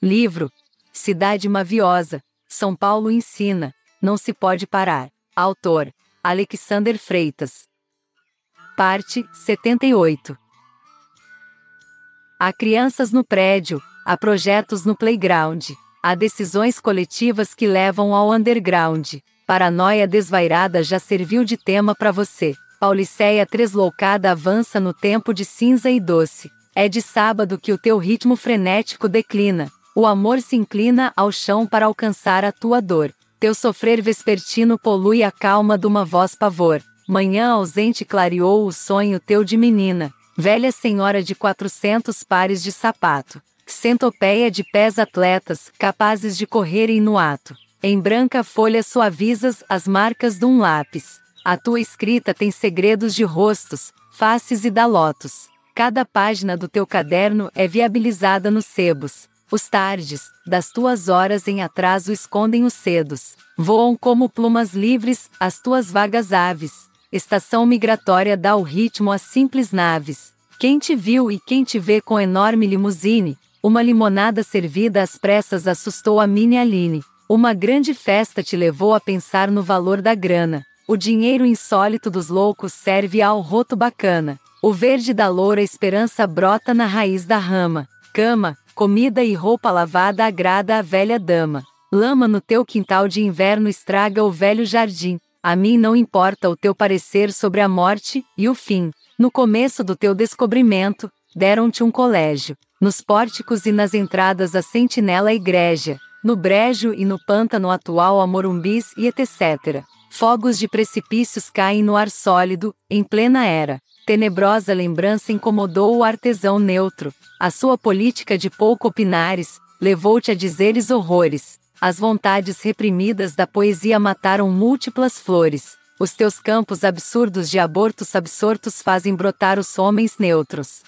Livro Cidade Maviosa, São Paulo ensina, não se pode parar. Autor Alexander Freitas. Parte 78. Há crianças no prédio, há projetos no playground, há decisões coletivas que levam ao underground. Paranoia desvairada já serviu de tema para você. Pauliceia tresloucada avança no tempo de cinza e doce. É de sábado que o teu ritmo frenético declina. O amor se inclina ao chão para alcançar a tua dor. Teu sofrer vespertino polui a calma de uma voz pavor. Manhã ausente clareou o sonho teu de menina. Velha senhora de quatrocentos pares de sapato. Centopeia de pés atletas, capazes de correrem no ato. Em branca folha suavizas as marcas de um lápis. A tua escrita tem segredos de rostos, faces e dalotos. Cada página do teu caderno é viabilizada nos sebos. Os tardes, das tuas horas em atraso escondem os cedos. Voam como plumas livres, as tuas vagas aves. Estação migratória dá o ritmo às simples naves. Quem te viu e quem te vê com enorme limusine, uma limonada servida às pressas assustou a mini Aline. Uma grande festa te levou a pensar no valor da grana. O dinheiro insólito dos loucos serve ao roto bacana. O verde da loura esperança brota na raiz da rama. Cama, comida e roupa lavada agrada a velha dama. Lama no teu quintal de inverno estraga o velho jardim. A mim não importa o teu parecer sobre a morte e o fim. No começo do teu descobrimento, deram-te um colégio. Nos pórticos e nas entradas a sentinela igreja. No brejo e no pântano atual a morumbis e etc. Fogos de precipícios caem no ar sólido, em plena era. Tenebrosa lembrança incomodou o artesão neutro. A sua política de pouco opinares levou-te a dizeres horrores. As vontades reprimidas da poesia mataram múltiplas flores. Os teus campos absurdos de abortos absortos fazem brotar os homens neutros.